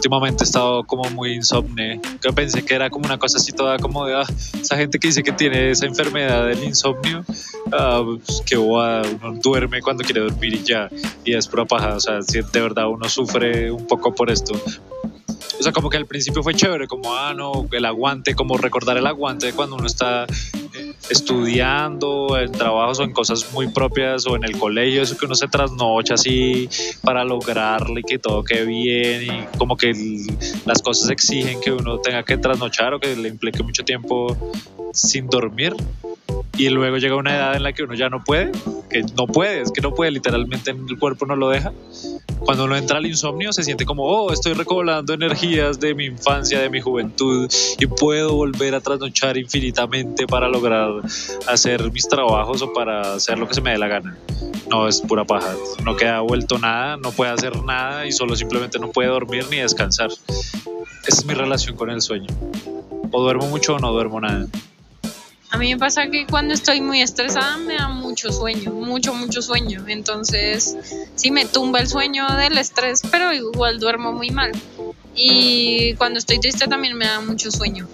últimamente he estado como muy insomne. Yo pensé que era como una cosa así toda como de ah, esa gente que dice que tiene esa enfermedad del insomnio, ah, pues, que uno duerme cuando quiere dormir y ya, y es pura paja. O sea, si de verdad uno sufre un poco por esto. O sea, como que al principio fue chévere, como, ah, no, el aguante, como recordar el aguante cuando uno está estudiando, en trabajos o en cosas muy propias o en el colegio, eso que uno se trasnocha así para lograrle que todo quede bien y como que las cosas exigen que uno tenga que trasnochar o que le implique mucho tiempo sin dormir y luego llega una edad en la que uno ya no puede, que no puede, es que no puede, literalmente el cuerpo no lo deja. Cuando uno entra al insomnio se siente como, oh, estoy recobrando energías de mi infancia, de mi juventud y puedo volver a trasnochar infinitamente para lograr hacer mis trabajos o para hacer lo que se me dé la gana. No, es pura paja, no queda vuelto nada, no puede hacer nada y solo simplemente no puede dormir ni descansar. Esa es mi relación con el sueño. O duermo mucho o no duermo nada. A mí me pasa que cuando estoy muy estresada me da mucho sueño, mucho, mucho sueño. Entonces, sí me tumba el sueño del estrés, pero igual duermo muy mal. Y cuando estoy triste también me da mucho sueño.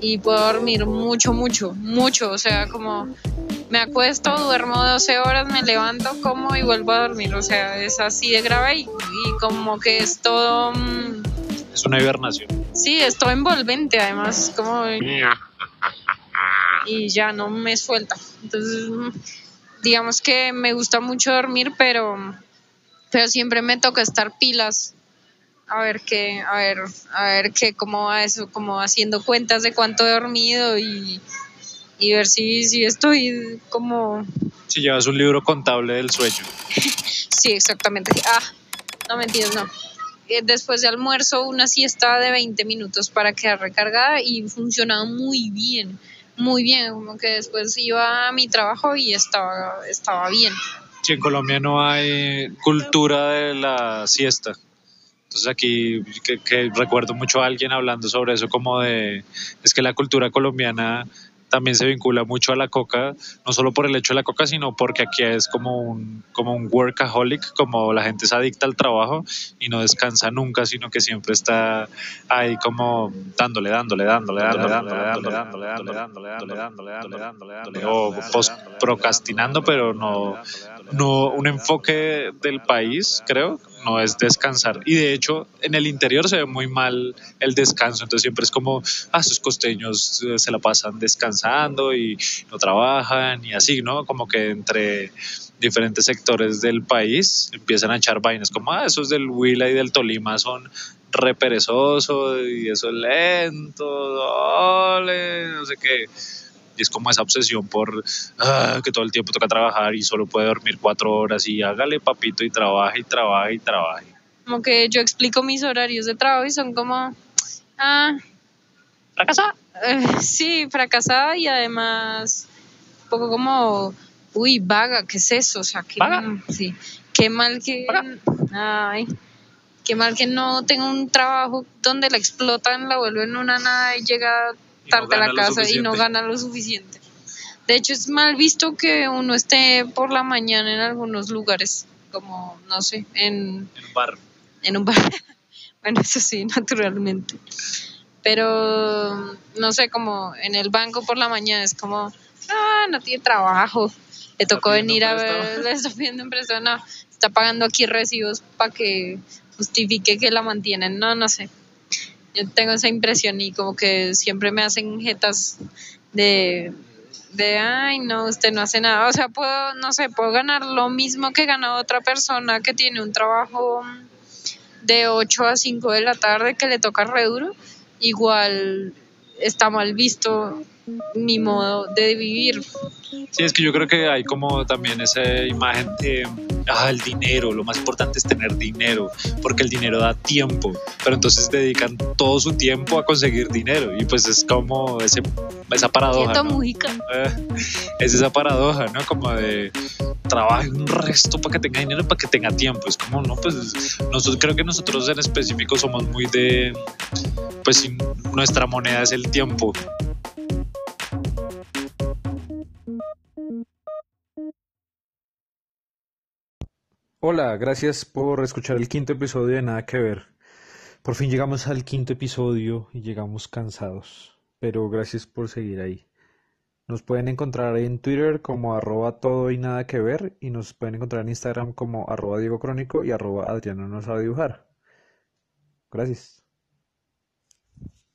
Y puedo dormir mucho, mucho, mucho. O sea, como me acuesto, duermo 12 horas, me levanto, como y vuelvo a dormir. O sea, es así de grave y, como que es todo... Mm, es una hibernación. Sí, es todo envolvente además. Como y ya no me suelta. Entonces, digamos que me gusta mucho dormir, pero, pero siempre me toca estar pilas. A ver qué, a ver, a ver qué, cómo va eso, como haciendo cuentas de cuánto he dormido y, y ver si, si estoy como... Si llevas un libro contable del sueño. sí, exactamente. Ah, no mentiras, no. Eh, después de almuerzo, una siesta de 20 minutos para quedar recargada y funcionaba muy bien muy bien, como que después iba a mi trabajo y estaba, estaba bien. Sí, en Colombia no hay cultura de la siesta. Entonces aquí que recuerdo mucho a alguien hablando sobre eso, como de, es que la cultura colombiana también se vincula mucho a la coca, no solo por el hecho de la coca, sino porque aquí es como un, como un workaholic, como la gente es adicta al trabajo y no descansa nunca, sino que siempre está ahí como dándole, dándole, dándole, dándole, dándole, dándole, dándole, dándole, dándole, dándole, dándole, dándole, dándole, o procrastinando, pero no, no un enfoque del país, creo, no es descansar. Y de hecho, en el interior se ve muy mal el descanso, entonces siempre es como, ah, esos costeños se la pasan descansando y no trabajan y así, ¿no? Como que entre diferentes sectores del país empiezan a echar vainas como, ah, esos del Huila y del Tolima son re perezosos y eso es lento, dale, no sé qué y es como esa obsesión por ah, que todo el tiempo toca trabajar y solo puede dormir cuatro horas y hágale papito y trabaja y trabaja y trabaja. Como que yo explico mis horarios de trabajo y son como, ah, fracasada. Eh, sí, fracasada y además un poco como, uy, vaga, ¿qué es eso? O sea, que, Sí, qué mal que, ay, qué mal que no tengo un trabajo donde la explotan, la vuelven una nada y llega a la casa y no gana lo suficiente. De hecho, es mal visto que uno esté por la mañana en algunos lugares, como, no sé, en, en un bar. En un bar. bueno, eso sí, naturalmente. Pero, no sé, como en el banco por la mañana es como, ah, no tiene trabajo. Le tocó venir a ver, le está pidiendo empresa, no, está pagando aquí recibos para que justifique que la mantienen, no, no sé yo tengo esa impresión y como que siempre me hacen jetas de, de, ay, no, usted no hace nada. O sea, puedo, no sé, puedo ganar lo mismo que gana otra persona que tiene un trabajo de 8 a 5 de la tarde que le toca re duro. Igual está mal visto mi modo de vivir. Sí, es que yo creo que hay como también esa imagen de, ah, el dinero, lo más importante es tener dinero, porque el dinero da tiempo, pero entonces dedican todo su tiempo a conseguir dinero y pues es como ese, esa paradoja. ¿no? es esa paradoja, ¿no? Como de trabajar un resto para que tenga dinero, para que tenga tiempo. Es como, no, pues nosotros creo que nosotros en específico somos muy de, pues nuestra moneda es el tiempo. Hola, gracias por escuchar el quinto episodio de Nada que Ver. Por fin llegamos al quinto episodio y llegamos cansados, pero gracias por seguir ahí. Nos pueden encontrar en Twitter como arroba todo y nada que ver y nos pueden encontrar en Instagram como arroba Diego Crónico y arroba Adriano no sabe dibujar. Gracias.